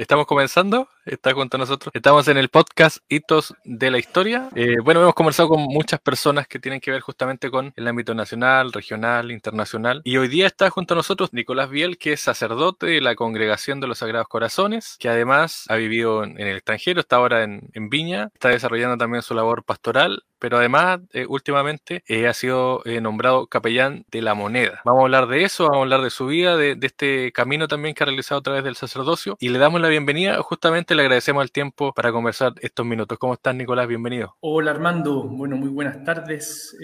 Estamos comenzando, está junto a nosotros. Estamos en el podcast Hitos de la Historia. Eh, bueno, hemos conversado con muchas personas que tienen que ver justamente con el ámbito nacional, regional, internacional. Y hoy día está junto a nosotros Nicolás Biel, que es sacerdote de la Congregación de los Sagrados Corazones, que además ha vivido en, el extranjero, está ahora en, en Viña, está desarrollando también su labor pastoral pero además eh, últimamente eh, ha sido eh, nombrado capellán de la moneda. Vamos a hablar de eso, vamos a hablar de su vida, de, este camino también que ha realizado a través del sacerdocio y le damos la bienvenida, justamente le agradecemos el tiempo para conversar estos minutos. ¿Cómo estás Nicolás? Bienvenido. Hola Armando, bueno, muy buenas tardes,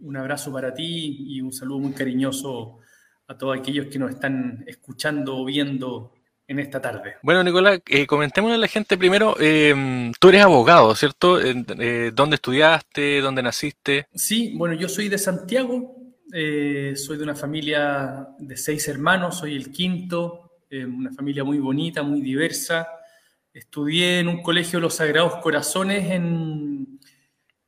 un abrazo para ti y un saludo muy cariñoso a todos aquellos que nos están escuchando o viendo en esta tarde. Bueno, Nicolás, eh, comentémosle a la gente primero, eh, tú eres abogado, ¿cierto? Eh, ¿Dónde estudiaste? ¿Dónde naciste? Sí, bueno, yo soy de Santiago, eh, soy de una familia de seis hermanos, soy el quinto, una familia muy bonita, muy diversa. Estudié en un colegio de los Sagrados Corazones en,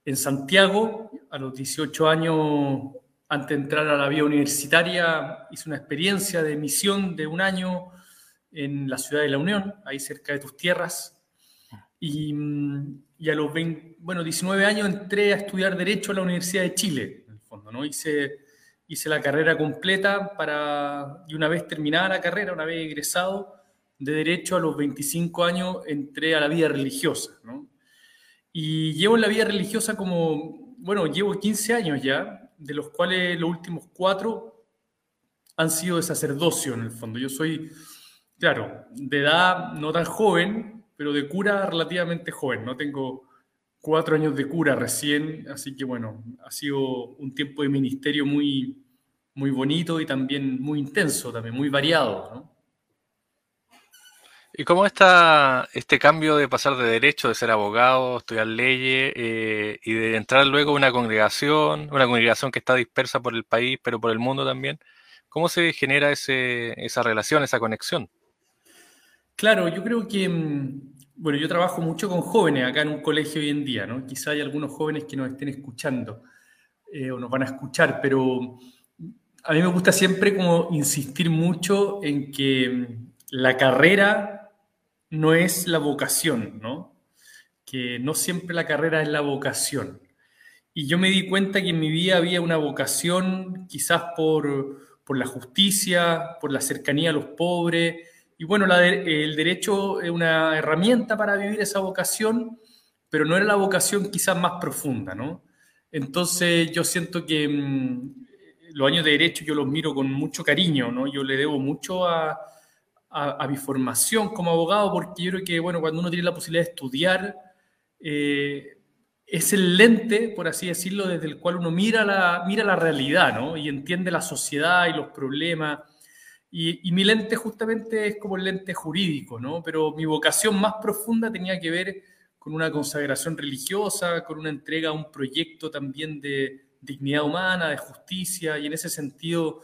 en Santiago, a los 18 años antes de entrar a la vía universitaria, hice una experiencia de misión de un año en la ciudad de La Unión, ahí cerca de tus tierras. Y, a los 20, bueno, 19 años entré a estudiar Derecho a la Universidad de Chile, en el fondo, ¿no? Hice, hice la carrera completa para, y una vez terminada la carrera, una vez egresado de Derecho a los 25 años, entré a la vida religiosa, ¿no? Y llevo en la vida religiosa como, bueno, llevo 15 años ya, de los cuales los últimos cuatro han sido de sacerdocio, en el fondo. Yo soy claro, de edad no tan joven, pero de cura relativamente joven. No tengo cuatro años de cura recién, así que bueno, ha sido un tiempo de ministerio muy, muy bonito y también muy intenso, también muy variado. ¿Y cómo está este cambio de pasar de derecho, de ser abogado, estudiar leyes eh, y de entrar luego a una congregación, una congregación que está dispersa por el país, pero por el mundo también? ¿Cómo se genera esa relación, esa conexión? Claro, yo creo que, mm, bueno, yo trabajo mucho con jóvenes acá en un colegio hoy en día, ¿no? Quizá hay algunos jóvenes que nos estén escuchando eh, o nos van a escuchar, pero a mí me gusta siempre como insistir mucho en que mm, la carrera no es la vocación, ¿no? Que no siempre la carrera es la vocación. Y yo me di cuenta que en mi vida había una vocación quizás por, por la justicia, por la cercanía a los pobres, y bueno, el derecho es una herramienta para vivir esa vocación, pero no era la vocación quizás más profunda, ¿no? Entonces yo siento que mm, los años de derecho yo los miro con mucho cariño, ¿no? Yo le debo mucho a, a, mi formación como abogado, porque yo creo que, bueno, cuando uno tiene la posibilidad de estudiar, eh, es el lente, por así decirlo, desde el cual uno mira la, mira la realidad, ¿no? Y entiende la sociedad y los problemas y, mi lente justamente es como el lente jurídico, ¿no? Pero mi vocación más profunda tenía que ver con una consagración religiosa, con una entrega a un proyecto también de dignidad humana, de justicia, y en ese sentido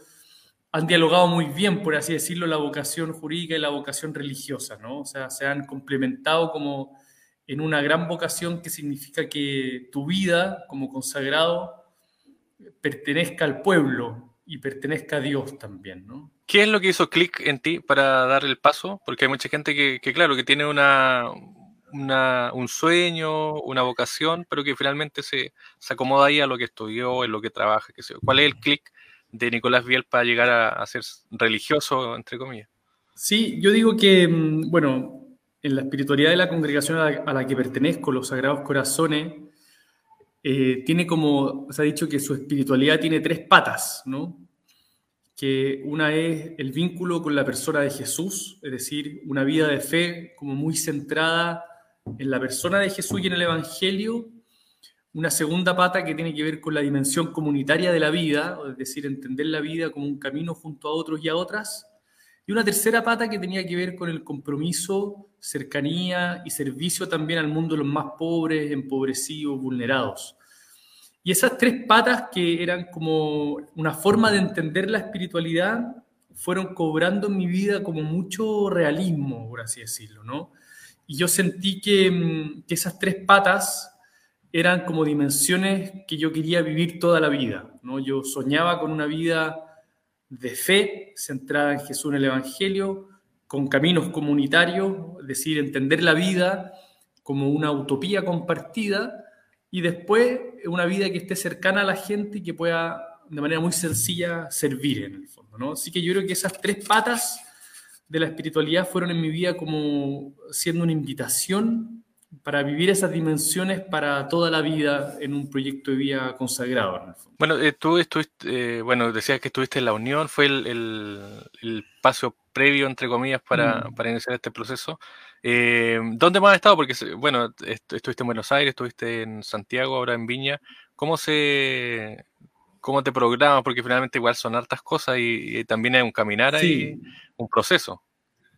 han dialogado muy bien, por así decirlo, la vocación jurídica y la vocación religiosa, ¿no? O sea, se han complementado como en una gran vocación que significa que tu vida como consagrado pertenezca al pueblo y pertenezca a Dios también, ¿no? ¿Qué es lo que hizo clic en ti para dar el paso? Porque hay mucha gente que, claro, que tiene una, un sueño, una vocación, pero que finalmente se, acomoda ahí a lo que estudió, en lo que trabaja. Que ¿Cuál es el clic de Nicolás Biel para llegar a, ser religioso, entre comillas? Sí, yo digo que, mm, bueno, en la espiritualidad de la congregación a la, que pertenezco, los Sagrados Corazones, eh, tiene como, se ha dicho que su espiritualidad tiene tres patas, ¿no? que una es el vínculo con la persona de Jesús, es decir, una vida de fe como muy centrada en la persona de Jesús y en el Evangelio. Una segunda pata que tiene que ver con la dimensión comunitaria de la vida, es decir, entender la vida como un camino junto a otros y a otras. Y una tercera pata que tenía que ver con el compromiso, cercanía y servicio también al mundo de los más pobres, empobrecidos, vulnerados. Y esas tres patas que eran como una forma de entender la espiritualidad fueron cobrando en mi vida como mucho realismo, por así decirlo, ¿no? Y yo sentí que, mm, que esas tres patas eran como dimensiones que yo quería vivir toda la vida, ¿no? Yo soñaba con una vida de fe centrada en Jesús en el Evangelio, con caminos comunitarios, es decir, entender la vida como una utopía compartida y después una vida que esté cercana a la gente y que pueda de manera muy sencilla servir en el fondo. ¿no? Así que yo creo que esas tres patas de la espiritualidad fueron en mi vida como siendo una invitación para vivir esas dimensiones para toda la vida en un proyecto de vida consagrado. Bueno, eh, tú estuviste, eh, bueno, decías que estuviste en la Unión, fue el, el, paso previo, entre comillas, para, mm. para iniciar este proceso. Eh, ¿Dónde más has estado? Porque, bueno, estuviste en Buenos Aires, estuviste en Santiago, ahora en Viña. ¿Cómo se, cómo te programas? Porque finalmente igual son hartas cosas y, también hay un caminar ahí, un proceso.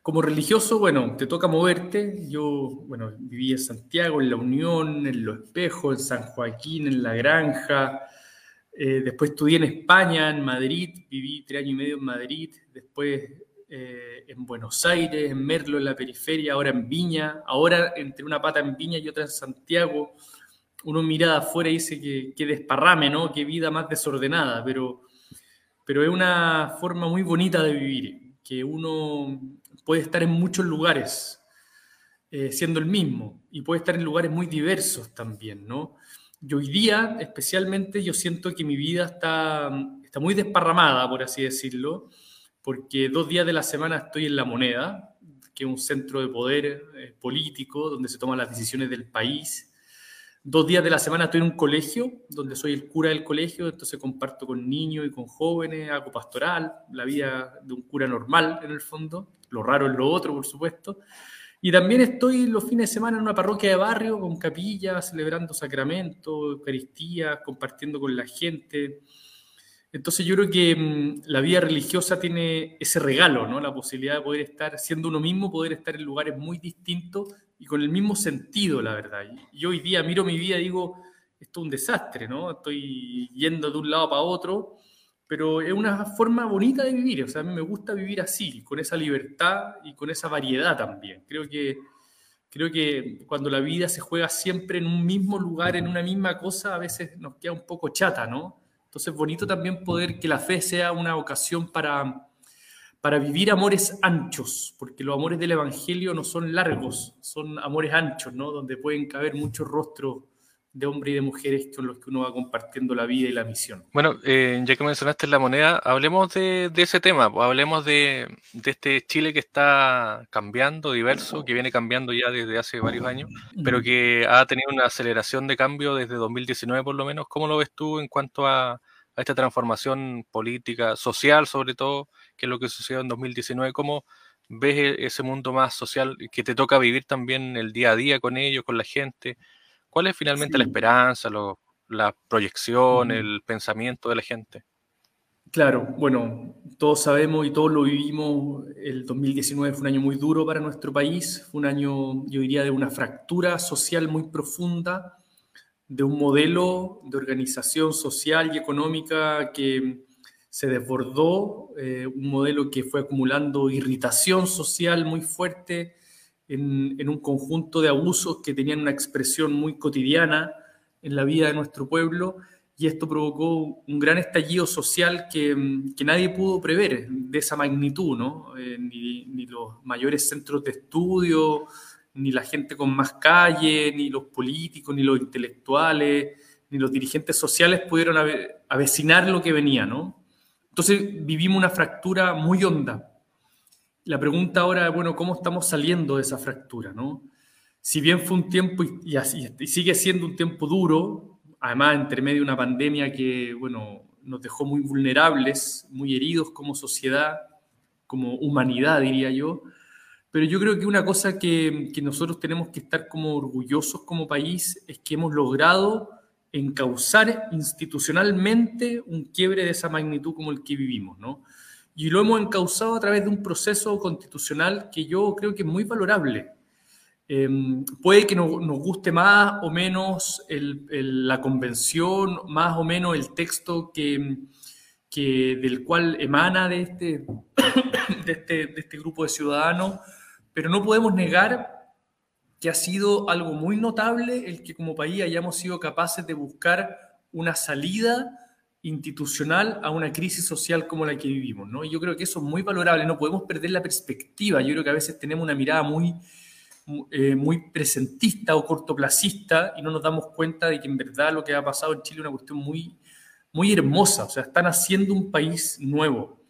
Como religioso, bueno, te toca moverte. Yo, bueno, viví en Santiago, en La Unión, en Los Espejos, en San Joaquín, en La Granja. Eh, después estudié en España, en Madrid, viví tres años y medio en Madrid. Después eh, en Buenos Aires, en Merlo, en la periferia, ahora en Viña. Ahora entre una pata en Viña y otra en Santiago. Uno mira afuera y dice que, que desparrame, ¿no? Qué vida más desordenada, pero, pero es una forma muy bonita de vivir, que uno puede estar en muchos lugares eh, siendo el mismo y puede estar en lugares muy diversos también, ¿no? Y hoy día, especialmente, yo siento que mi vida está, está muy desparramada, por así decirlo, porque dos días de la semana estoy en La Moneda, que es un centro de poder eh, político donde se toman las decisiones del país. Dos días de la semana estoy en un colegio, donde soy el cura del colegio, entonces comparto con niños y con jóvenes, hago pastoral, la vida de un cura normal en el fondo lo raro es lo otro, por supuesto. Y también estoy los fines de semana en una parroquia de barrio con capillas, celebrando sacramentos, Eucaristía, compartiendo con la gente. Entonces yo creo que mm, la vida religiosa tiene ese regalo, ¿no? La posibilidad de poder estar siendo uno mismo, poder estar en lugares muy distintos y con el mismo sentido, la verdad. Y hoy día miro mi vida y digo, esto es un desastre, ¿no? Estoy yendo de un lado para otro pero es una forma bonita de vivir, o sea, a mí me gusta vivir así, con esa libertad y con esa variedad también. Creo que, creo que cuando la vida se juega siempre en un mismo lugar, en una misma cosa, a veces nos queda un poco chata, ¿no? Entonces es bonito también poder que la fe sea una ocasión para, para vivir amores anchos, porque los amores del Evangelio no son largos, son amores anchos, ¿no? Donde pueden caber muchos rostros de hombres y de mujeres con los que uno va compartiendo la vida y la misión. Bueno, eh, ya que mencionaste la moneda, hablemos de, ese tema, pues, hablemos de, este Chile que está cambiando, diverso, que viene cambiando ya desde hace varios años, pero que ha tenido una aceleración de cambio desde 2019 por lo menos. ¿Cómo lo ves tú en cuanto a, esta transformación política, social sobre todo, que es lo que sucedió en 2019? ¿Cómo ves e, ese mundo más social que te toca vivir también el día a día con ellos, con la gente? ¿Cuál es finalmente la esperanza, la proyección, el pensamiento de la gente? Claro, bueno, todos sabemos y todos lo vivimos, el 2019 fue un año muy duro para nuestro país, fue un año, yo diría, de una fractura social muy profunda, de un modelo de organización social y económica que se desbordó, eh, un modelo que fue acumulando irritación social muy fuerte, en, un conjunto de abusos que tenían una expresión muy cotidiana en la vida de nuestro pueblo y esto provocó un gran estallido social que, nadie pudo prever de esa magnitud, ¿no? Eh, ni, ni, los mayores centros de estudio, ni la gente con más calle, ni los políticos, ni los intelectuales, ni los dirigentes sociales pudieron avecinar lo que venía, ¿no? Entonces vivimos una fractura muy honda la pregunta ahora es, bueno, ¿cómo estamos saliendo de esa fractura? ¿no? Si bien fue un tiempo y, sigue siendo un tiempo duro, además entre medio de una pandemia que, bueno, nos dejó muy vulnerables, muy heridos como sociedad, como humanidad, diría yo, pero yo creo que una cosa que, nosotros tenemos que estar como orgullosos como país es que hemos logrado encauzar institucionalmente un quiebre de esa magnitud como el que vivimos, ¿no? y lo hemos encauzado a través de un proceso constitucional que yo creo que es muy valorable. Em, puede que nos, guste más o menos la convención, más o menos el texto que del cual emana de este, de este, de este grupo de ciudadanos, pero no podemos negar que ha sido algo muy notable el que como país hayamos sido capaces de buscar una salida institucional a una crisis social como la que vivimos, ¿no? Y yo creo que eso es muy valorable, no podemos perder la perspectiva, yo creo que a veces tenemos una mirada muy, eh, muy presentista o cortoplacista y no nos damos cuenta de que en verdad lo que ha pasado en Chile es una cuestión muy, muy hermosa, o sea, están haciendo un país nuevo.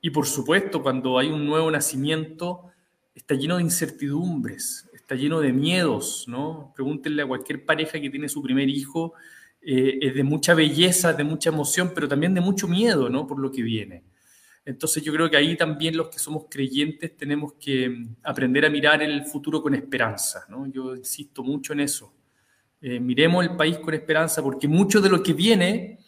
Y por supuesto, cuando hay un nuevo nacimiento, está lleno de incertidumbres, está lleno de miedos, ¿no? Pregúntenle a cualquier pareja que tiene su primer hijo, eh, es de mucha belleza, de mucha emoción, pero también de mucho miedo, ¿no? Por lo que viene. Entonces yo creo que ahí también los que somos creyentes tenemos que mm, aprender a mirar el futuro con esperanza, ¿no? Yo insisto mucho en eso. Eh, miremos el país con esperanza porque mucho de lo que viene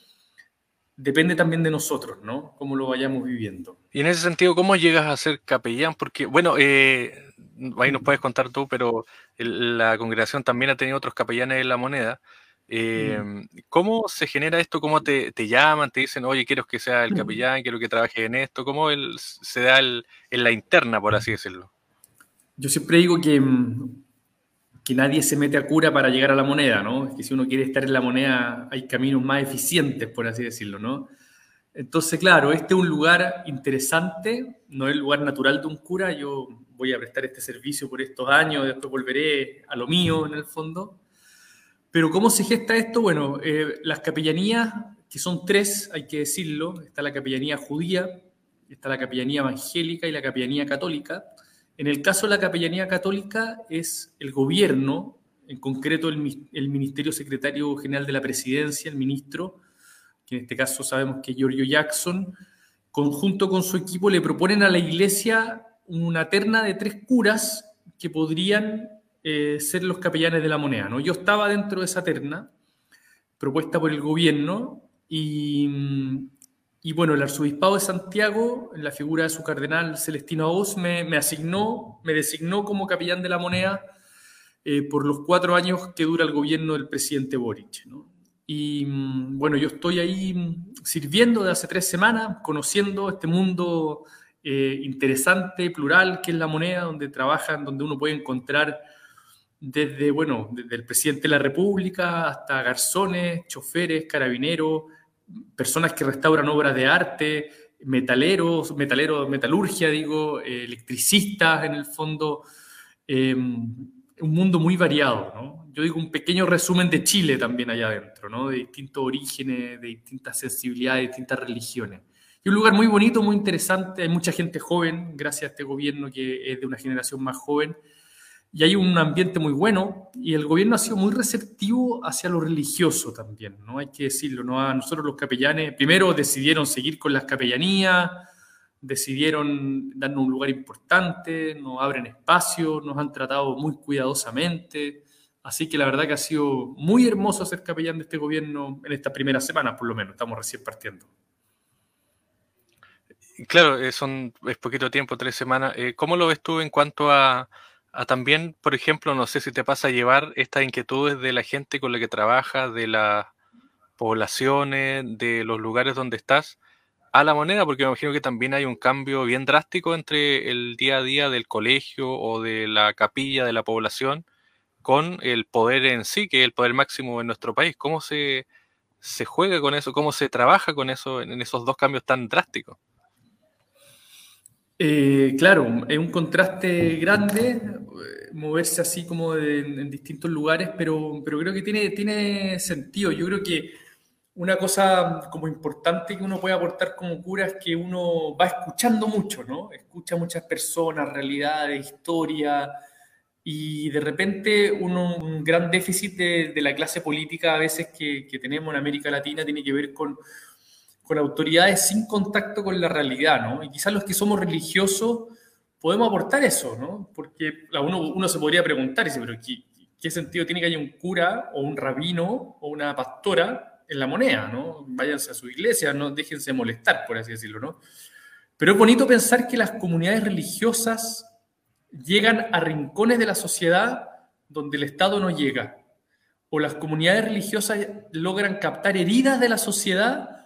depende también de nosotros, ¿no? Cómo lo vayamos viviendo. Y en ese sentido, ¿cómo llegas a ser capellán? Porque, bueno, eh, ahí nos puedes contar tú, pero la congregación también ha tenido otros capellanes en la moneda. Eh, mm. ¿Cómo se genera esto? ¿Cómo te, llaman? Te dicen, oye, quiero que sea el mm. capellán, quiero que trabaje en esto. ¿Cómo se da en la interna, por así decirlo? Yo siempre digo que, mm, que nadie se mete a cura para llegar a la moneda, ¿no? Es que si uno quiere estar en la moneda hay caminos más eficientes, por así decirlo, ¿no? Entonces, claro, este es un lugar interesante, no es el lugar natural de un cura. Yo voy a prestar este servicio por estos años, después volveré a lo mío en el fondo. Pero ¿cómo se gesta esto? Bueno, eh, las capellanías, que son tres, hay que decirlo, está la capellanía judía, está la capellanía evangélica y la capellanía católica. En el caso de la capellanía católica es el gobierno, en concreto el, Ministerio Secretario General de la Presidencia, el ministro, que en este caso sabemos que Giorgio Jackson, conjunto con su equipo, le proponen a la iglesia una terna de tres curas que podrían eh, ser los capellanes de la moneda. ¿no? Yo estaba dentro de esa terna propuesta por el gobierno y, y bueno, el arzobispado de Santiago, en la figura de su cardenal Celestino Aoz, me, asignó, me designó como capellán de la moneda eh, por los cuatro años que dura el gobierno del presidente Boric. Y mm, bueno, yo estoy ahí mm, sirviendo de hace tres semanas, conociendo este mundo eh, interesante, plural, que es la moneda, donde trabajan, donde uno puede encontrar desde, bueno, desde el presidente de la República hasta garzones, choferes, carabineros, personas que restauran obras de arte, metaleros, metaleros, metalurgia, digo, eh, electricistas en el fondo. Eh, un mundo muy variado, ¿no? Yo digo un pequeño resumen de Chile también allá adentro, ¿no? De distintos orígenes, de distintas sensibilidades, de distintas religiones. Y un lugar muy bonito, muy interesante, hay mucha gente joven, gracias a este gobierno que es de una generación más joven, y hay un ambiente muy bueno, y el gobierno ha sido muy receptivo hacia lo religioso también, ¿no? Hay que decirlo, ¿no? A nosotros los capellanes, primero decidieron seguir con las capellanías, decidieron darnos un lugar importante, nos abren espacio, nos han tratado muy cuidadosamente. Así que la verdad que ha sido muy hermoso ser capellán de este gobierno en esta primera semana, por lo menos. Estamos recién partiendo. Claro, eh, son, es poquito tiempo, tres semanas. Eh, ¿Cómo lo ves tú en cuanto a, a, también, por ejemplo, no sé si te pasa a llevar estas inquietudes de la gente con la que trabajas, de las poblaciones, de los lugares donde estás? a la moneda, porque me imagino que también hay un cambio bien drástico entre el día a día del colegio o de la capilla de la población con el poder en sí, que es el poder máximo en nuestro país. ¿Cómo se, se juega con eso? ¿Cómo se trabaja con eso en esos dos cambios tan drásticos? Eh, claro, es un contraste grande eh, moverse así como en distintos lugares, pero, pero creo que tiene, tiene sentido. Yo creo que una cosa como importante que uno puede aportar como cura es que uno va escuchando mucho, ¿no? Escucha muchas personas, realidades, historia, y de repente uno, un gran déficit de, la clase política a veces que, tenemos en América Latina tiene que ver con, con autoridades sin contacto con la realidad, ¿no? Y quizás los que somos religiosos podemos aportar eso, ¿no? Porque uno, uno se podría preguntar, dice, pero ¿qué, ¿qué sentido tiene que haya un cura o un rabino o una pastora en la moneda, ¿no? Váyanse a su iglesia, no déjense molestar, por así decirlo, ¿no? Pero es bonito pensar que las comunidades religiosas llegan a rincones de la sociedad donde el Estado no llega, o las comunidades religiosas logran captar heridas de la sociedad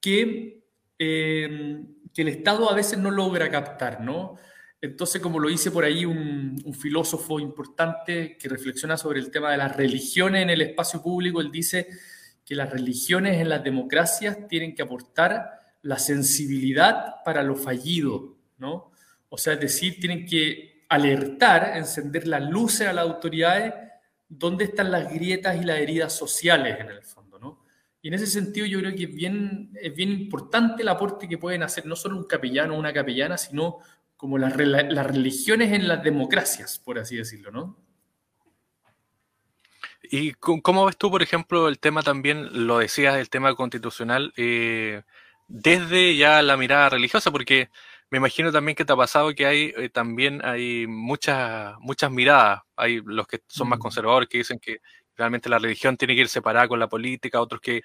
que, eh, que el Estado a veces no logra captar, ¿no? Entonces, como lo dice por ahí un, filósofo importante que reflexiona sobre el tema de las religiones en el espacio público, él dice que las religiones en las democracias tienen que aportar la sensibilidad para lo fallido, ¿no? O sea, es decir, tienen que alertar, encender las luces a las autoridades dónde están las grietas y las heridas sociales en el fondo. Y en ese sentido yo creo que es bien, es bien importante el aporte que pueden hacer no solo un capellano o una capellana, sino como las, las religiones en las democracias, por así decirlo, ¿no? ¿Y cómo ves tú, por ejemplo, el tema también, lo decías, el tema constitucional, eh, desde ya la mirada religiosa? Porque me imagino también que te ha pasado que hay eh, también hay muchas muchas miradas. Hay los que son más mm. conservadores que dicen que realmente la religión tiene que ir separada con la política, otros que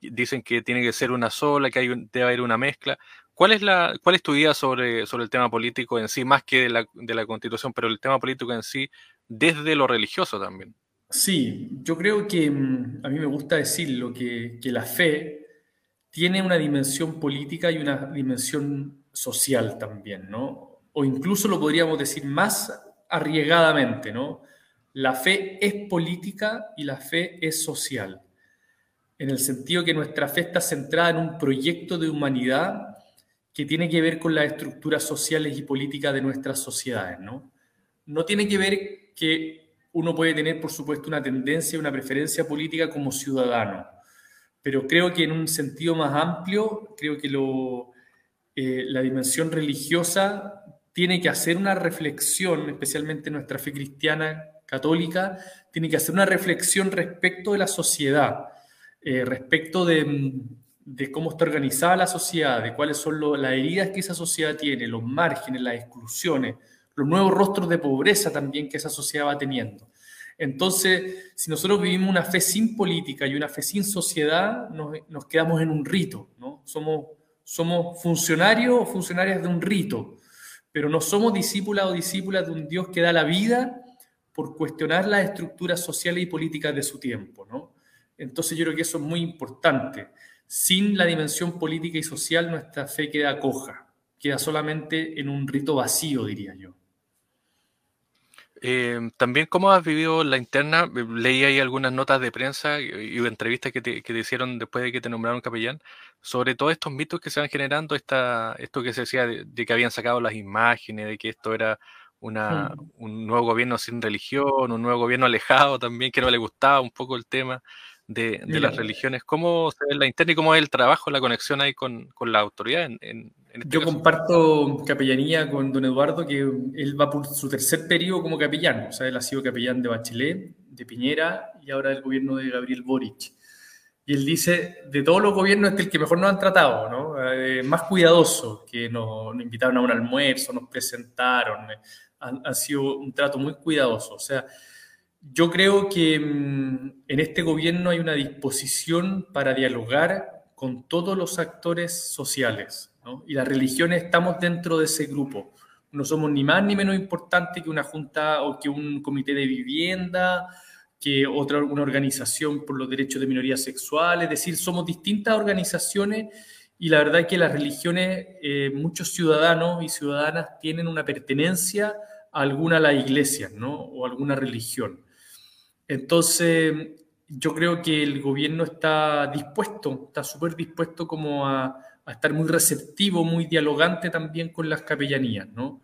dicen que tiene que ser una sola, que hay debe haber una mezcla. ¿Cuál es tu idea sobre, el tema político en sí, más que de la, de la constitución, pero el tema político en sí, desde lo religioso también? Sí, yo creo que mm, a mí me gusta decirlo, que, que la fe tiene una dimensión política y una dimensión social también, ¿no? O incluso lo podríamos decir más arriesgadamente, ¿no? La fe es política y la fe es social, en el sentido que nuestra fe está centrada en un proyecto de humanidad que tiene que ver con las estructuras sociales y políticas de nuestras sociedades, ¿no? No tiene que ver que uno puede tener, por supuesto, una tendencia, una preferencia política como ciudadano, pero creo que en un sentido más amplio, creo que eh, la dimensión religiosa tiene que hacer una reflexión, especialmente nuestra fe cristiana católica, tiene que hacer una reflexión respecto de la sociedad, eh, respecto de, de, cómo está organizada la sociedad, de cuáles son las heridas que esa sociedad tiene, los márgenes, las exclusiones, los nuevos rostros de pobreza también que esa sociedad va teniendo. Entonces, si nosotros vivimos una fe sin política y una fe sin sociedad, nos, nos quedamos en un rito, ¿no? Somos somos funcionarios o funcionarias de un rito, pero no somos discípulas o discípulas de un Dios que da la vida por cuestionar las estructuras sociales y políticas de su tiempo, ¿no? Entonces yo creo que eso es muy importante. Sin la dimensión política y social nuestra fe queda coja, queda solamente en un rito vacío, diría yo. Eh, también, ¿cómo has vivido la interna? Leí ahí algunas notas de prensa y, entrevistas que te, que te, hicieron después de que te nombraron capellán sobre todos estos mitos que se van generando, esta, esto que se decía de, que habían sacado las imágenes, de que esto era una, mm. un nuevo gobierno sin religión, un nuevo gobierno alejado también, que no le gustaba un poco el tema de, las religiones. ¿Cómo se ve la interna y cómo es el trabajo, la conexión ahí con, con la autoridad? En, este Yo comparto capellanía con don Eduardo, que él va por su tercer periodo como capellán. O sea, él ha sido capellán de Bachelet, de Piñera y ahora del gobierno de Gabriel Boric. Y él dice, de todos los gobiernos este es el que mejor nos han tratado, ¿no? Eh, más cuidadoso, que nos, invitaron a un almuerzo, nos presentaron, eh, ha, sido un trato muy cuidadoso. O sea, yo creo que mm, en este gobierno hay una disposición para dialogar con todos los actores sociales, ¿no? Y las religiones estamos dentro de ese grupo. No somos ni más ni menos importante que una junta o que un comité de vivienda, que otra una organización por los derechos de minorías sexuales, es decir, somos distintas organizaciones y la verdad es que las religiones, eh, muchos ciudadanos y ciudadanas tienen una pertenencia a alguna de las iglesias, ¿no? O alguna religión. Entonces, yo creo que el gobierno está dispuesto, está súper dispuesto como a, a, estar muy receptivo, muy dialogante también con las capellanías, ¿no?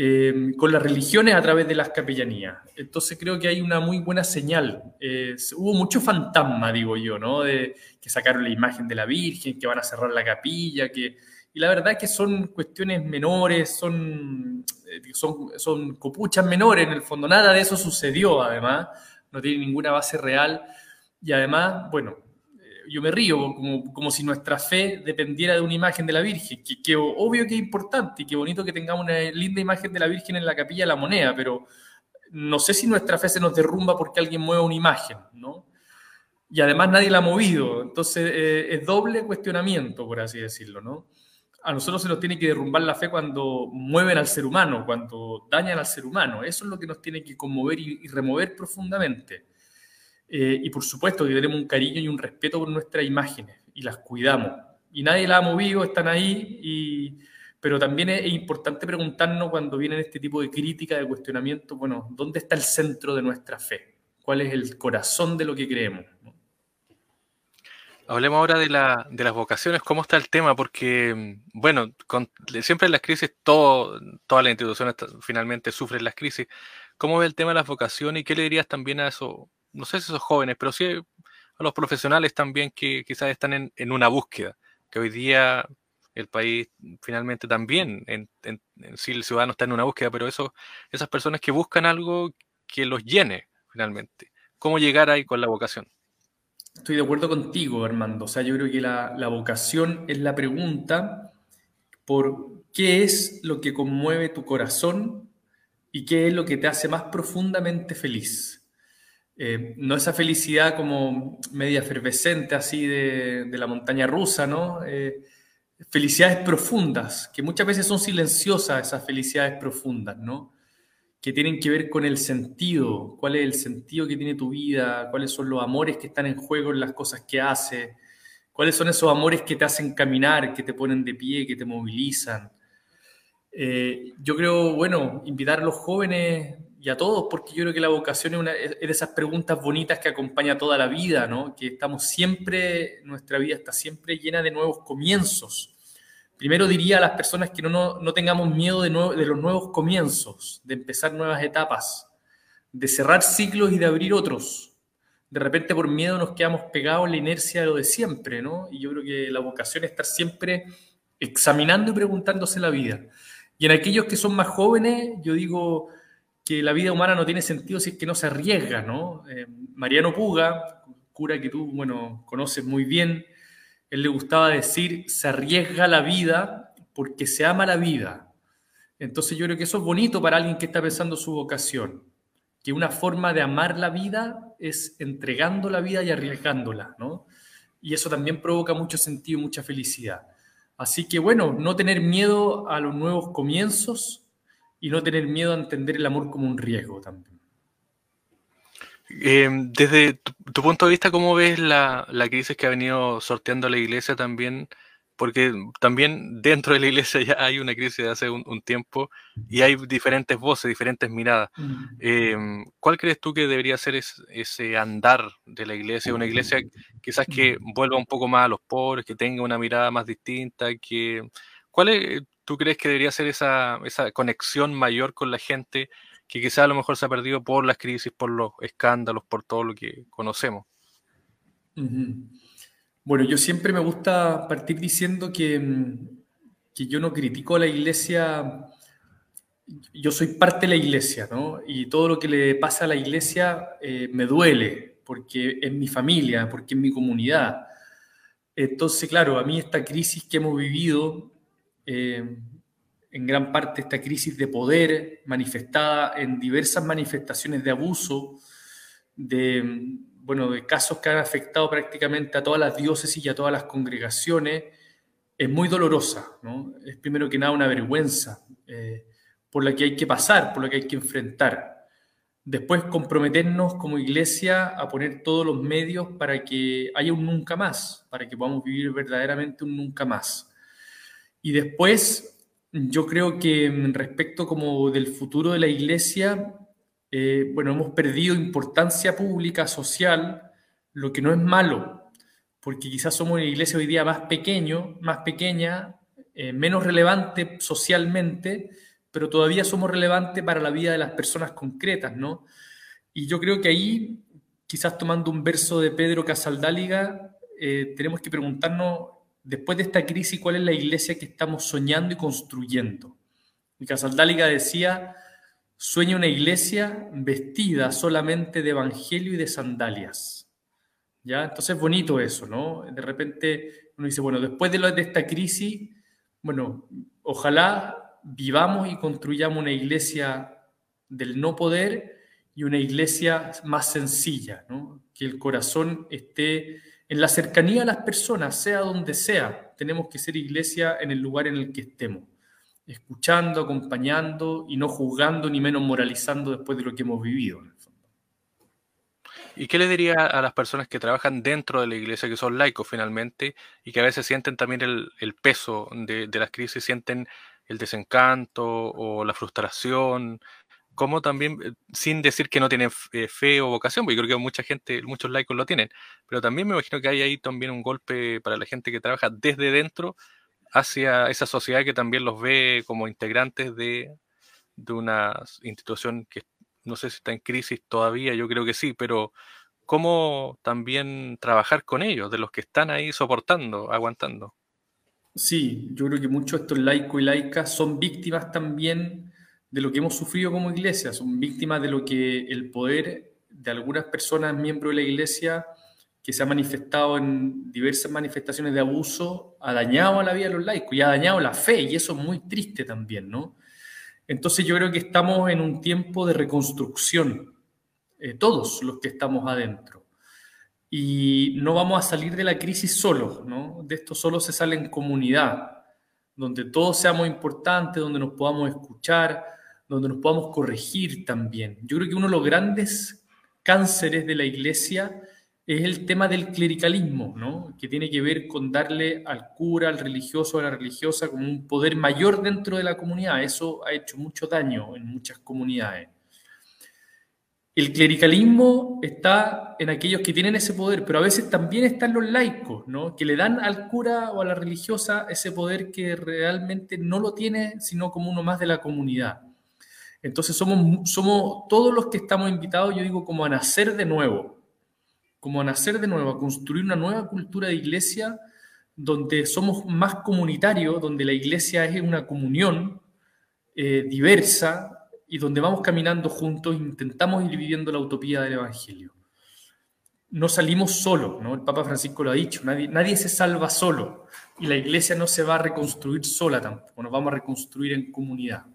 Eh, con las religiones a través de las capellanías. Entonces creo que hay una muy buena señal. Eh, hubo mucho fantasma, digo yo, ¿no? De que sacaron la imagen de la Virgen, que van a cerrar la capilla, que... Y la verdad que son cuestiones menores, son, eh, son, son copuchas menores en el fondo. Nada de eso sucedió, además. No tiene ninguna base real. Y además, bueno, yo me río, como, como, si nuestra fe dependiera de una imagen de la Virgen, que, obvio que es importante y qué bonito que tengamos una linda imagen de la Virgen en la capilla de la moneda, pero no sé si nuestra fe se nos derrumba porque alguien mueve una imagen, ¿no? Y además nadie la ha movido, entonces eh, es doble cuestionamiento, por así decirlo, ¿no? A nosotros se nos tiene que derrumbar la fe cuando mueven al ser humano, cuando dañan al ser humano, eso es lo que nos tiene que conmover y remover profundamente. Eh, y por supuesto que tenemos un cariño y un respeto por nuestras imágenes y las cuidamos. Y nadie las ha movido, están ahí, y, pero también es, importante preguntarnos cuando vienen este tipo de crítica, de cuestionamiento, bueno, ¿dónde está el centro de nuestra fe? ¿Cuál es el corazón de lo que creemos? Hablemos ahora de, la, de las vocaciones, cómo está el tema, porque, bueno, siempre en las crisis, todo, todas las instituciones finalmente sufren las crisis. ¿Cómo ve el tema de las vocaciones y qué le dirías también a esos, no sé si esos jóvenes, pero sí a los profesionales también que quizás están en, en una búsqueda, que hoy día el país finalmente también, en, sí el ciudadano está en una búsqueda, pero eso, esas personas que buscan algo que los llene finalmente, ¿cómo llegar ahí con la vocación? Estoy de acuerdo contigo, Armando. O sea, yo creo que la, la, vocación es la pregunta por qué es lo que conmueve tu corazón y qué es lo que te hace más profundamente feliz. Eh, no esa felicidad como media efervescente así de, la montaña rusa, ¿no? Eh, felicidades profundas, que muchas veces son silenciosas esas felicidades profundas, ¿no? que tienen que ver con el sentido, cuál es el sentido que tiene tu vida, cuáles son los amores que están en juego en las cosas que haces, cuáles son esos amores que te hacen caminar, que te ponen de pie, que te movilizan. Eh, yo creo, bueno, invitar a los jóvenes y a todos, porque yo creo que la vocación es, una, es de esas preguntas bonitas que acompaña toda la vida, ¿no? Que estamos siempre, nuestra vida está siempre llena de nuevos comienzos Primero diría a las personas que no, no, tengamos miedo de, de, los nuevos comienzos, de empezar nuevas etapas, de cerrar ciclos y de abrir otros. De repente por miedo nos quedamos pegados en la inercia de lo de siempre, ¿no? Y yo creo que la vocación es estar siempre examinando y preguntándose la vida. Y en aquellos que son más jóvenes, yo digo que la vida humana no tiene sentido si es que no se arriesga, ¿no? Eh, Mariano Puga, cura que tú, bueno, conoces muy bien, él le gustaba decir, se arriesga la vida porque se ama la vida. Entonces yo creo que eso es bonito para alguien que está pensando su vocación, que una forma de amar la vida es entregando la vida y arriesgándola, ¿no? Y eso también provoca mucho sentido y mucha felicidad. Así que bueno, no tener miedo a los nuevos comienzos y no tener miedo a entender el amor como un riesgo también. Em, desde tu, punto de vista, ¿cómo ves la, crisis que ha venido sorteando la iglesia también? Porque también dentro de la iglesia ya hay una crisis de hace un, tiempo y hay diferentes voces, diferentes miradas. Mm. Em, ¿Cuál crees tú que debería ser ese andar de la iglesia? Una iglesia quizás que mm. vuelva un poco más a los pobres, que tenga una mirada más distinta, que... ¿Cuál es, tú crees que debería ser esa, esa conexión mayor con la gente que quizás a lo mejor se ha perdido por las crisis, por los escándalos, por todo lo que conocemos. Bueno, yo siempre me gusta partir diciendo que, mm, que, yo no critico a la iglesia, yo soy parte de la iglesia, ¿no? Y todo lo que le pasa a la iglesia eh, me duele, porque es mi familia, porque es mi comunidad. Entonces, claro, a mí esta crisis que hemos vivido, eh, en gran parte esta crisis de poder manifestada en diversas manifestaciones de abuso, de, bueno, de casos que han afectado prácticamente a todas las diócesis y a todas las congregaciones, es muy dolorosa. Es primero que nada una vergüenza eh, por la que hay que pasar, por la que hay que enfrentar. Después comprometernos como iglesia a poner todos los medios para que haya un nunca más, para que podamos vivir verdaderamente un nunca más. Y después yo creo que mm, respecto como del futuro de la iglesia, eh, bueno, hemos perdido importancia pública, social, lo que no es malo, porque quizás somos una iglesia hoy día más pequeño, más pequeña, eh, menos relevante socialmente, pero todavía somos relevantes para la vida de las personas concretas, ¿no? Y yo creo que ahí, quizás tomando un verso de Pedro Casaldáliga, eh, tenemos que preguntarnos después de esta crisis, ¿cuál es la iglesia que estamos soñando y construyendo? Y Casaldáliga decía, sueña una iglesia vestida solamente de evangelio y de sandalias. ¿Ya? Entonces es bonito eso, ¿no? De repente uno dice, bueno, después de, de esta crisis, bueno, ojalá vivamos y construyamos una iglesia del no poder y una iglesia más sencilla, ¿no? Que el corazón esté en la cercanía a las personas, sea donde sea, tenemos que ser iglesia en el lugar en el que estemos, escuchando, acompañando y no juzgando ni menos moralizando después de lo que hemos vivido. ¿Y qué le diría a las personas que trabajan dentro de la iglesia, que son laicos finalmente, y que a veces sienten también el, peso de, de, las crisis, sienten el desencanto o la frustración? Cómo también, eh, sin decir que no tienen eh, fe o vocación, porque yo creo que mucha gente, muchos laicos lo tienen, pero también me imagino que hay ahí también un golpe para la gente que trabaja desde dentro hacia esa sociedad que también los ve como integrantes de, de una institución que no sé si está en crisis todavía, yo creo que sí, pero cómo también trabajar con ellos, de los que están ahí soportando, aguantando. Sí, yo creo que muchos de estos laicos y laicas son víctimas también de lo que hemos sufrido como iglesia, son víctimas de lo que el poder de algunas personas miembros de la iglesia que se ha manifestado en diversas manifestaciones de abuso, ha dañado a la vida de los laicos y ha dañado la fe, y eso es muy triste también, ¿no? Entonces yo creo que estamos en un tiempo de reconstrucción, eh, todos los que estamos adentro. Y no vamos a salir de la crisis solos, ¿no? De esto solo se sale en comunidad, donde todos seamos importantes, donde nos podamos escuchar, donde nos podamos corregir también. Yo creo que uno de los grandes cánceres de la iglesia es el tema del clericalismo, ¿no? que tiene que ver con darle al cura, al religioso, a la religiosa como un poder mayor dentro de la comunidad. Eso ha hecho mucho daño en muchas comunidades. El clericalismo está en aquellos que tienen ese poder, pero a veces también están los laicos, ¿no? que le dan al cura o a la religiosa ese poder que realmente no lo tiene, sino como uno más de la comunidad. Entonces somos, todos los que estamos invitados, yo digo, como a nacer de nuevo, como a nacer de nuevo, a construir una nueva cultura de iglesia donde somos más comunitarios, donde la iglesia es una comunión eh, diversa y donde vamos caminando juntos, intentamos ir viviendo la utopía del Evangelio. No salimos solos, ¿no? El Papa Francisco lo ha dicho, nadie, nadie se salva solo y la iglesia no se va a reconstruir sola tampoco, nos vamos a reconstruir en comunidad.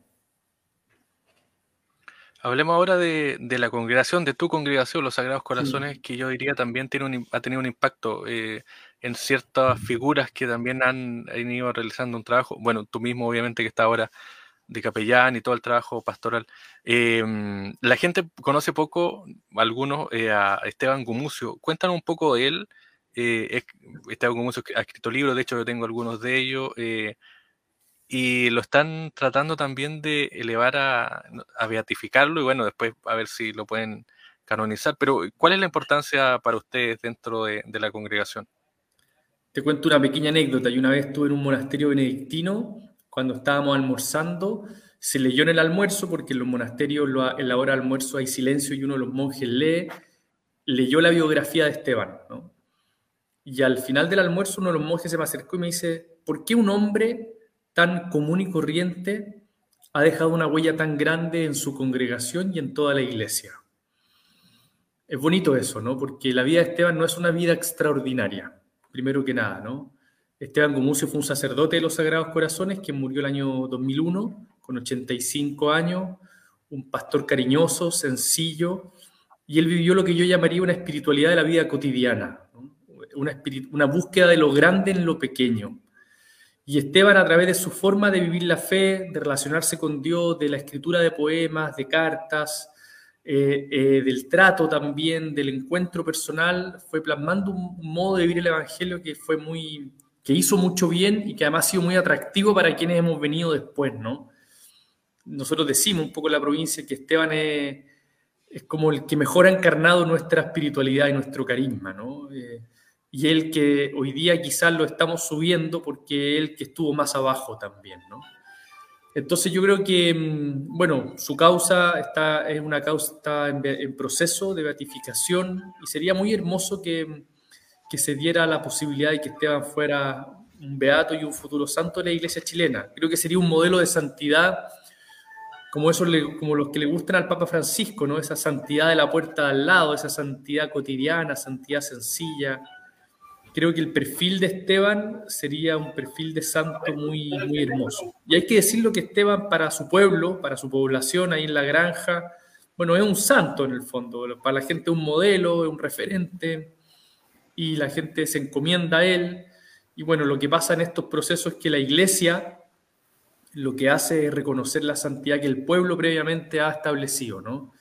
Hablemos ahora de, la congregación, de tu congregación, los Sagrados Corazones, que yo diría también tiene ha tenido un impacto eh, en ciertas figuras que también han, ido realizando un trabajo. Bueno, tú mismo, obviamente, que está ahora de capellán y todo el trabajo pastoral. Em, la gente conoce poco, algunos, eh, a Esteban Gumucio. Cuéntanos un poco de él. Eh, Esteban Gumucio ha escrito libros, de hecho yo tengo algunos de ellos y lo están tratando también de elevar a, beatificarlo y bueno, después a ver si lo pueden canonizar. Pero, ¿cuál es la importancia para ustedes dentro de, la congregación? Te cuento una pequeña anécdota. Yo una vez estuve en un monasterio benedictino, cuando estábamos almorzando, se leyó en el almuerzo, porque en los monasterios en la hora de almuerzo hay silencio y uno de los monjes lee, leyó la biografía de Esteban. Y al final del almuerzo uno de los monjes se me acercó y me dice, ¿por qué un hombre tan común y corriente ha dejado una huella tan grande en su congregación y en toda la iglesia. Es bonito eso, ¿no? Porque la vida de Esteban no es una vida extraordinaria, primero que nada, ¿no? Esteban Gumucio fue un sacerdote de los Sagrados Corazones que murió el año 2001 con 85 años, un pastor cariñoso, sencillo, y él vivió lo que yo llamaría una espiritualidad de la vida cotidiana, una, una búsqueda de lo grande en lo pequeño, y Esteban, a través de su forma de vivir la fe, de relacionarse con Dios, de la escritura de poemas, de cartas, eh, eh, del trato también, del encuentro personal, fue plasmando un modo de vivir el Evangelio que fue muy, que hizo mucho bien y que además ha sido muy atractivo para quienes hemos venido después, ¿no? Nosotros decimos un poco en la provincia que Esteban es, como el que mejor ha encarnado nuestra espiritualidad y nuestro carisma, ¿no? Eh, y el que hoy día quizás lo estamos subiendo porque él que estuvo más abajo también, ¿no? Entonces yo creo que, mm, bueno, su causa está, es una causa está en, proceso de beatificación y sería muy hermoso que, que se diera la posibilidad de que Esteban fuera un beato y un futuro santo de la iglesia chilena. Creo que sería un modelo de santidad como, eso como los que le gustan al Papa Francisco, ¿no? Esa santidad de la puerta al lado, esa santidad cotidiana, santidad sencilla, creo que el perfil de Esteban sería un perfil de santo muy, muy hermoso. Y hay que decirlo que Esteban para su pueblo, para su población ahí en la granja, bueno, es un santo en el fondo. Para la gente es un modelo, es un referente y la gente se encomienda a él. Y bueno, lo que pasa en estos procesos es que la iglesia lo que hace es reconocer la santidad que el pueblo previamente ha establecido, ¿no?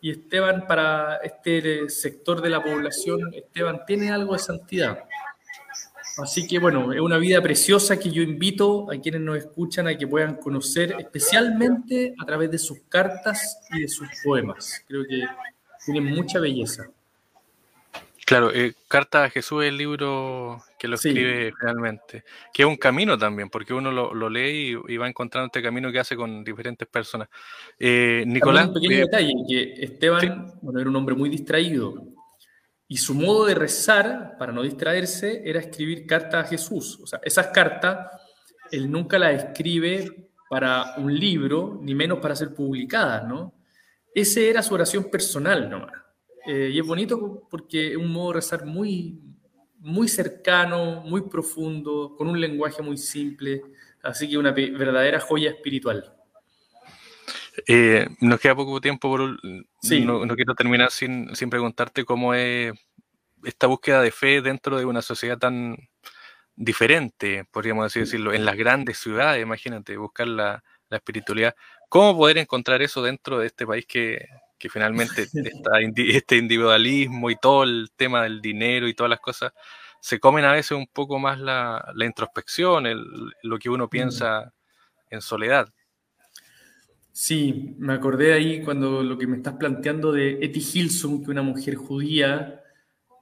Y Esteban, para este sector de la población, Esteban tiene algo de santidad. Así que bueno, es una vida preciosa que yo invito a quienes nos escuchan a que puedan conocer, especialmente a través de sus cartas y de sus poemas. Creo que tienen mucha belleza. Claro, eh, Carta a Jesús es el libro que lo escribe realmente, que es un camino también, porque uno lo, lee y, va encontrando este camino que hace con diferentes personas. Eh, Nicolás. Un pequeño eh, detalle, que Esteban, bueno, era un hombre muy distraído, y su modo de rezar, para no distraerse, era escribir cartas a Jesús. O sea, esas cartas, él nunca las escribe para un libro, ni menos para ser publicadas, ¿no? Ese era su oración personal nomás. Eh, y es bonito porque es un modo de rezar muy, muy cercano, muy profundo, con un lenguaje muy simple. Así que una verdadera joya espiritual. Eh, nos queda poco tiempo, por, no, quiero terminar sin, sin, preguntarte cómo es esta búsqueda de fe dentro de una sociedad tan diferente, podríamos así decirlo, en las grandes ciudades, imagínate, buscar la, la espiritualidad. ¿Cómo poder encontrar eso dentro de este país que, que finalmente este individualismo y todo el tema del dinero y todas las cosas se comen a veces un poco más la, introspección, lo que uno mm. piensa en soledad. Sí, me acordé ahí cuando lo que me estás planteando de Etty Hilson, que una mujer judía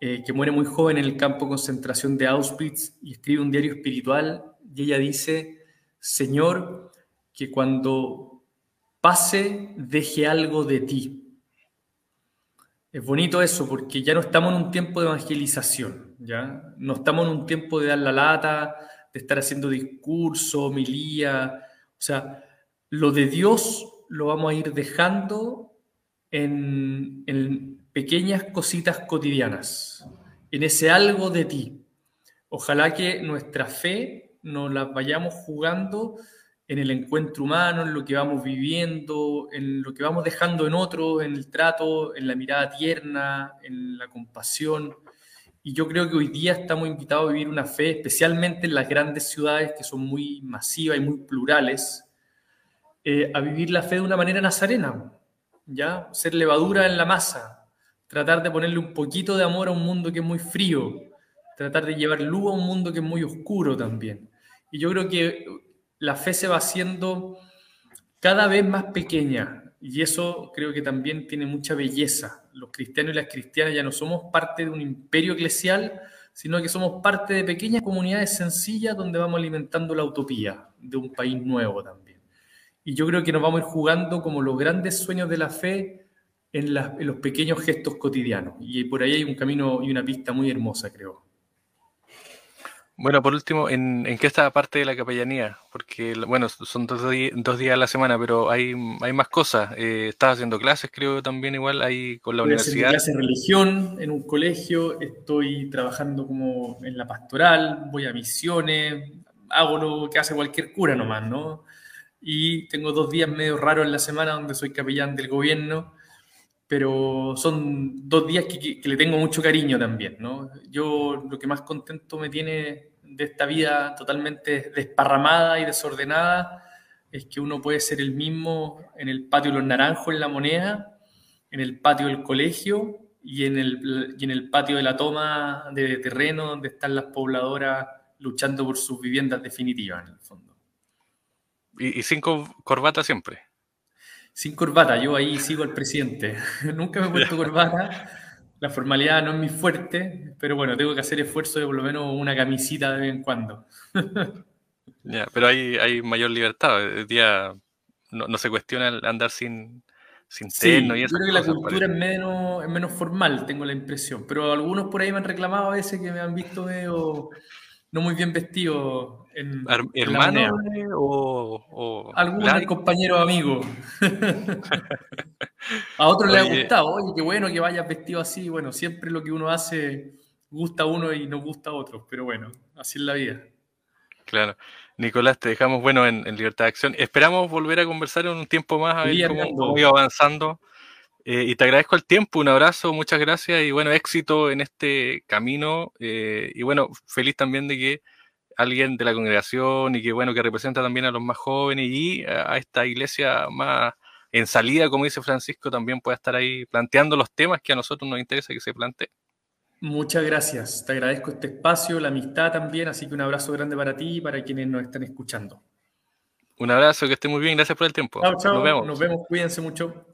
eh, que muere muy joven en el campo de concentración de Auschwitz y escribe un diario espiritual y ella dice, Señor, que cuando pase deje algo de ti. Es bonito eso, porque ya no estamos en un tiempo de evangelización, ¿ya? No estamos en un tiempo de dar la lata, de estar haciendo discurso, homilía. O sea, lo de Dios lo vamos a ir dejando en, en pequeñas cositas cotidianas, en ese algo de ti. Ojalá que nuestra fe nos la vayamos jugando en el encuentro humano, en lo que vamos viviendo, en lo que vamos dejando en otro, en el trato, en la mirada tierna, en la compasión. Y yo creo que hoy día estamos invitados a vivir una fe, especialmente en las grandes ciudades que son muy masivas y muy plurales, eh, a vivir la fe de una manera nazarena, ¿ya? Ser levadura en la masa, tratar de ponerle un poquito de amor a un mundo que es muy frío, tratar de llevar luz a un mundo que es muy oscuro también. Y yo creo que la fe se va haciendo cada vez más pequeña y eso creo que también tiene mucha belleza. Los cristianos y las cristianas ya no somos parte de un imperio eclesial, sino que somos parte de pequeñas comunidades sencillas donde vamos alimentando la utopía de un país nuevo también. Y yo creo que nos vamos a ir jugando como los grandes sueños de la fe en, en los pequeños gestos cotidianos. Y por ahí hay un camino y una pista muy hermosa, creo. Bueno, por último, ¿en, ¿en, qué está parte de la capellanía? Porque, bueno, son dos, dos días a la semana, pero hay, hay más cosas. Eh, estás haciendo clases, creo, también igual, ahí con la universidad. Clases de religión en un colegio, estoy trabajando como en la pastoral, voy a misiones, hago lo que hace cualquier cura nomás, ¿no? Y tengo dos días medio raros en la semana donde soy capellán del gobierno pero son dos días que, le tengo mucho cariño también, ¿no? Yo lo que más contento me tiene de esta vida totalmente desparramada y desordenada es que uno puede ser el mismo en el patio de los naranjos en la moneda, en el patio del colegio y en el, y en el patio de la toma de terreno donde están las pobladoras luchando por sus viviendas definitivas, en el fondo. ¿Y, y sin corbata siempre? Sin corbata, yo ahí sigo al presidente. Nunca me he puesto corbata. La formalidad no es mi fuerte, pero bueno, tengo que hacer esfuerzo de por lo menos una camisita de vez en cuando. Ya, pero hay, hay mayor libertad. El día no, se cuestiona andar sin, sin terno y eso. Yo creo que la cultura es menos, es menos formal, tengo la impresión. Pero algunos por ahí me han reclamado a veces que me han visto medio no muy bien vestido en, hermano o, o algún compañero amigo. a otros le ha gustado, oye, qué bueno que vayas vestido así. Bueno, siempre lo que uno hace gusta a uno y no gusta a otros, pero bueno, así es la vida. Claro. Nicolás, te dejamos bueno en, Libertad de Acción. Esperamos volver a conversar en un tiempo más a ver cómo, iba avanzando. Eh, y te agradezco el tiempo, un abrazo, muchas gracias y bueno, éxito en este camino. Eh, y bueno, feliz también de que alguien de la congregación y que bueno, que representa también a los más jóvenes y a esta iglesia más en salida, como dice Francisco, también pueda estar ahí planteando los temas que a nosotros nos interesa que se plantee. Muchas gracias. Te agradezco este espacio, la amistad también, así que un abrazo grande para ti y para quienes nos están escuchando. Un abrazo, que esté muy bien, gracias por el tiempo. Chao, chao. Nos vemos. Nos vemos, cuídense mucho.